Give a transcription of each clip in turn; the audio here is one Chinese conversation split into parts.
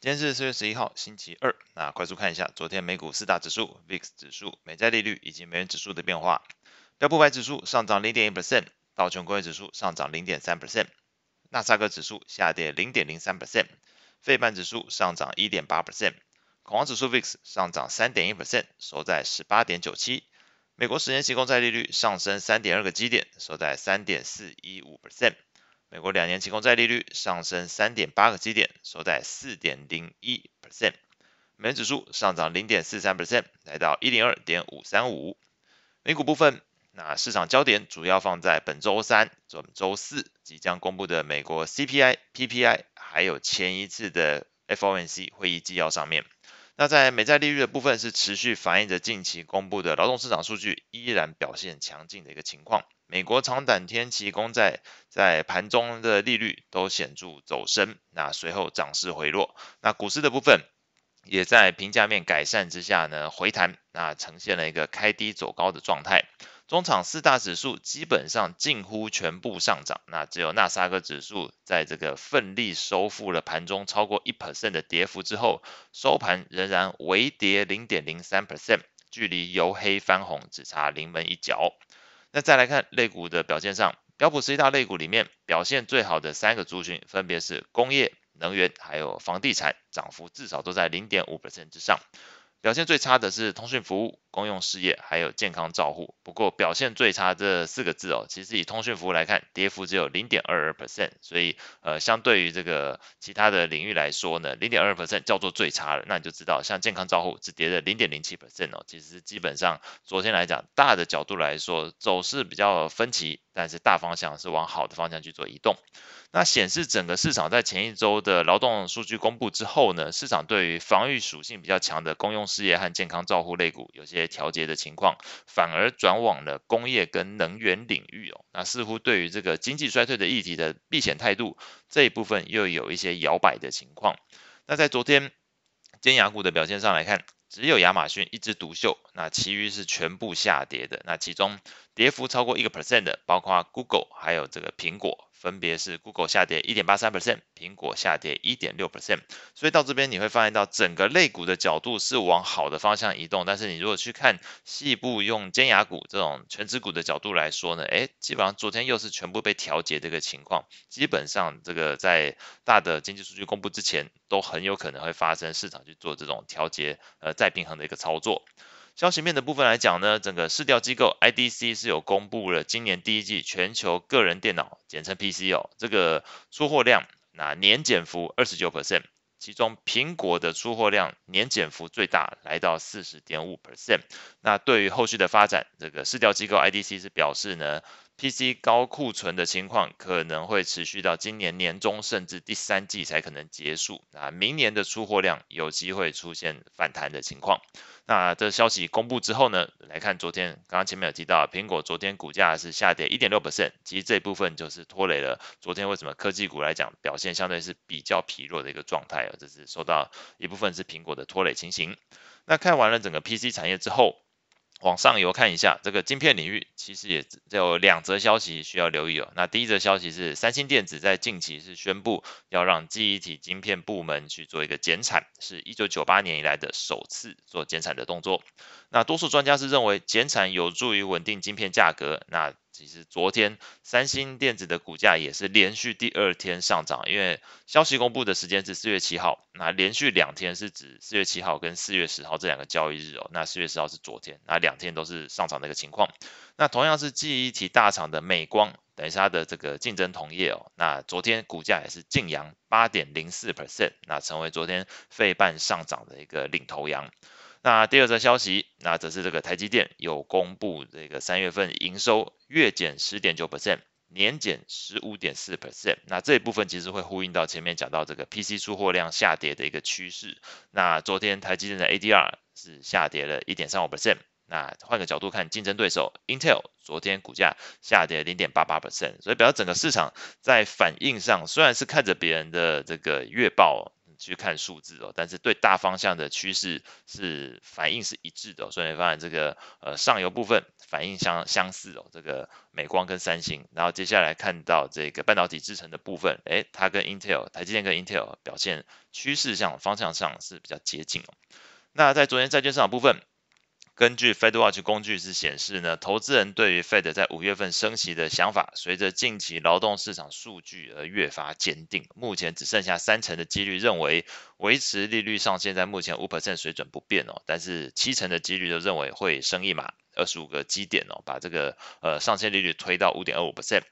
今天是四月十一号，星期二。那快速看一下昨天美股四大指数、VIX 指数、美债利率以及美元指数的变化。标普百指数上涨零点一 percent，道琼工业指数上涨零点三 percent，纳斯克指数下跌零点零三 percent，费半指数上涨一点八 percent，恐慌指数 VIX 上涨三点一 percent，收在十八点九七。美国十年期公债利率上升三点二个基点，收在三点四一五 percent。美国两年期公债利率上升三点八个基点，收在四点零一 percent。美元指数上涨零点四三 percent，来到一零二点五三五。美股部分，那市场焦点主要放在本周三、本周四即将公布的美国 CPI、PPI，还有前一次的 FOMC 会议纪要上面。那在美债利率的部分是持续反映着近期公布的劳动市场数据依然表现强劲的一个情况。美国长短天期公债在盘中的利率都显著走升，那随后涨势回落。那股市的部分也在评价面改善之下呢回弹，那呈现了一个开低走高的状态。中场四大指数基本上近乎全部上涨，那只有纳斯达克指数在这个奋力收复了盘中超过一 percent 的跌幅之后，收盘仍然微跌零点零三 percent，距离由黑翻红只差临门一脚。那再来看类股的表现上，标普十大类股里面表现最好的三个族群，分别是工业、能源还有房地产，涨幅至少都在零点五百分之上。表现最差的是通讯服务、公用事业还有健康照护。不过表现最差这四个字哦，其实以通讯服务来看，跌幅只有零点二二 percent。所以呃，相对于这个其他的领域来说呢，零点二二 percent 叫做最差了。那你就知道，像健康照护只跌了零点零七 percent 哦。其实基本上昨天来讲，大的角度来说，走势比较分歧，但是大方向是往好的方向去做移动。那显示整个市场在前一周的劳动数据公布之后呢，市场对于防御属性比较强的公用事业和健康照护类股有些调节的情况，反而转往了工业跟能源领域哦。那似乎对于这个经济衰退的议题的避险态度这一部分又有一些摇摆的情况。那在昨天尖牙股的表现上来看，只有亚马逊一枝独秀，那其余是全部下跌的。那其中跌幅超过一个 percent 的，包括 Google 还有这个苹果。分别是 Google 下跌一点八三 percent，苹果下跌一点六 percent，所以到这边你会发现到整个类股的角度是往好的方向移动，但是你如果去看细部用尖牙股这种全指股的角度来说呢，诶，基本上昨天又是全部被调节的一个情况，基本上这个在大的经济数据公布之前，都很有可能会发生市场去做这种调节，呃，再平衡的一个操作。消息面的部分来讲呢，整个市调机构 IDC 是有公布了今年第一季全球个人电脑，简称 PC 哦，这个出货量那年减幅二十九 percent，其中苹果的出货量年减幅最大，来到四十点五 percent。那对于后续的发展，这个市调机构 IDC 是表示呢。PC 高库存的情况可能会持续到今年年中，甚至第三季才可能结束。那明年的出货量有机会出现反弹的情况。那这消息公布之后呢，来看昨天，刚刚前面有提到，苹果昨天股价是下跌一点六 percent，其实这部分就是拖累了昨天为什么科技股来讲表现相对是比较疲弱的一个状态，这是受到一部分是苹果的拖累情形。那看完了整个 PC 产业之后。往上游看一下，这个晶片领域其实也只有两则消息需要留意哦。那第一则消息是，三星电子在近期是宣布要让记忆体晶片部门去做一个减产，是一九九八年以来的首次做减产的动作。那多数专家是认为减产有助于稳定晶片价格。那其实昨天三星电子的股价也是连续第二天上涨，因为消息公布的时间是四月七号，那连续两天是指四月七号跟四月十号这两个交易日哦，那四月十号是昨天，那两天都是上涨的一个情况。那同样是记忆体大厂的美光，等于是它的这个竞争同业哦，那昨天股价也是劲扬八点零四 percent，那成为昨天费半上涨的一个领头羊。那第二则消息，那则是这个台积电有公布这个三月份营收月减十点九 percent，年减十五点四 percent。那这一部分其实会呼应到前面讲到这个 PC 出货量下跌的一个趋势。那昨天台积电的 ADR 是下跌了一点三五 percent。那换个角度看，竞争对手 Intel 昨天股价下跌零点八八 percent，所以表示整个市场在反应上虽然是看着别人的这个月报。去看数字哦，但是对大方向的趋势是反应是一致的，所以你发现这个呃上游部分反应相相似哦，这个美光跟三星，然后接下来看到这个半导体制成的部分，诶，它跟 Intel 台积电跟 Intel 表现趋势上方向上是比较接近哦。那在昨天债券市场部分。根据 FedWatch 工具是显示呢，投资人对于 Fed 在五月份升息的想法，随着近期劳动市场数据而越发坚定。目前只剩下三成的几率认为维持利率上限在目前五 percent 水准不变哦，但是七成的几率就认为会升一码，二十五个基点哦，把这个呃上限利率推到五点二五 percent。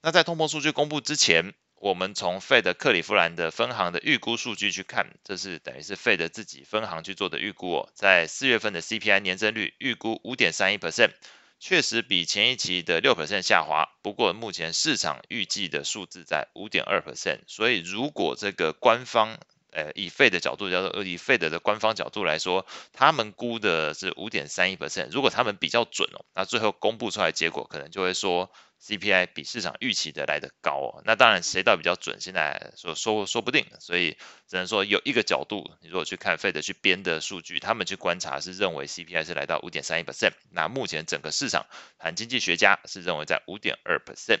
那在通膨数据公布之前。我们从费德克利夫兰的分行的预估数据去看，这是等于是费德自己分行去做的预估哦。在四月份的 CPI 年增率预估五点三一 percent，确实比前一期的六 percent 下滑。不过目前市场预计的数字在五点二 percent，所以如果这个官方，呃，以 Fed 的角度叫做，以费德的官方角度来说，他们估的是五点三一 percent。如果他们比较准哦，那最后公布出来结果可能就会说。CPI 比市场预期的来得高哦，那当然谁到比较准，现在说说说不定，所以只能说有一个角度，你如果去看 Fed 去编的数据，他们去观察是认为 CPI 是来到五点三一 percent，那目前整个市场含经济学家是认为在五点二 percent。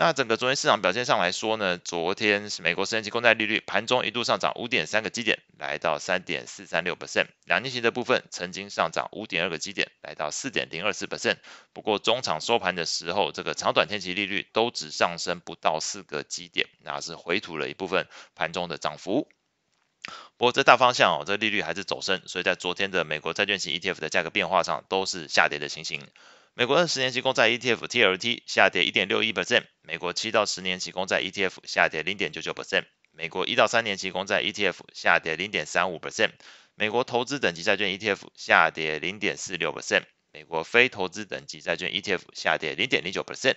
那整个昨天市场表现上来说呢，昨天是美国十年期公债利率盘中一度上涨五点三个基点，来到三点四三六 percent。两年期的部分曾经上涨五点二个基点，来到四点零二四 percent。不过中场收盘的时候，这个长短天期利率都只上升不到四个基点，那是回吐了一部分盘中的涨幅。不过这大方向哦，这利率还是走升，所以在昨天的美国债券型 ETF 的价格变化上都是下跌的情形。美国二十年期公债 etf tlt 下跌一点六一 percent 美国七到十年期公债 etf 下跌零点九九 percent 美国一到三年期公债 etf 下跌零点三五 percent 美国投资等级债券 etf 下跌零点四六 percent 美国非投资等级债券 etf 下跌零点零九 percent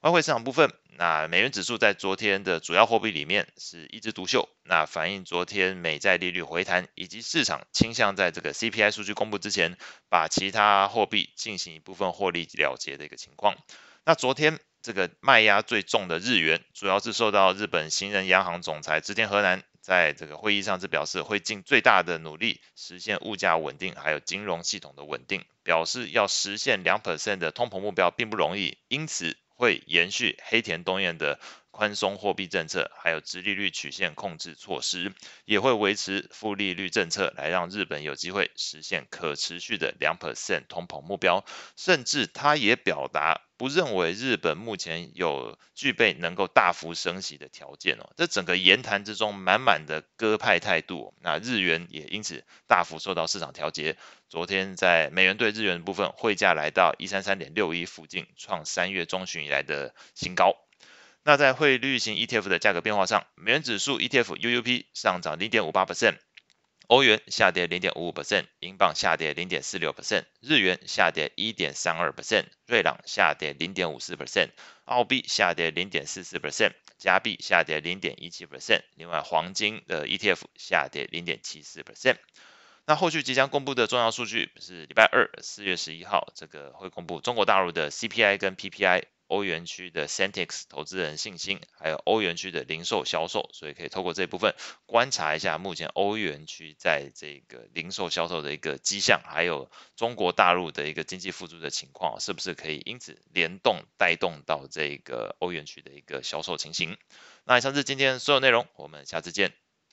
外汇市场部分，那美元指数在昨天的主要货币里面是一枝独秀，那反映昨天美债利率回弹，以及市场倾向在这个 CPI 数据公布之前，把其他货币进行一部分获利了结的一个情况。那昨天这个卖压最重的日元，主要是受到日本新任央行总裁植田和男在这个会议上是表示会尽最大的努力实现物价稳定，还有金融系统的稳定，表示要实现两 percent 的通膨目标并不容易，因此。会延续黑田东彦的宽松货币政策，还有殖利率曲线控制措施，也会维持负利率政策，来让日本有机会实现可持续的两 percent 通膨目标。甚至他也表达不认为日本目前有具备能够大幅升息的条件哦。这整个言谈之中满满的鸽派态度，那日元也因此大幅受到市场调节。昨天在美元兑日元的部分汇价来到一三三点六一附近，创三月中旬以来的新高。那在汇率型 ETF 的价格变化上，美元指数 ETF UUP 上涨零点五八 percent，欧元下跌零点五五 percent，英镑下跌零点四六 percent，日元下跌一点三二 percent，瑞郎下跌零点五四 percent，澳币下跌零点四四 percent，加币下跌零点一七 percent，另外黄金的 ETF 下跌零点七四 percent。那后续即将公布的重要数据是礼拜二四月十一号，这个会公布中国大陆的 CPI 跟 PPI。欧元区的 Centix 投资人信心，还有欧元区的零售销售，所以可以透过这部分观察一下目前欧元区在这个零售销售的一个迹象，还有中国大陆的一个经济复苏的情况，是不是可以因此联动带动到这个欧元区的一个销售情形？那以上是今天所有内容，我们下次见。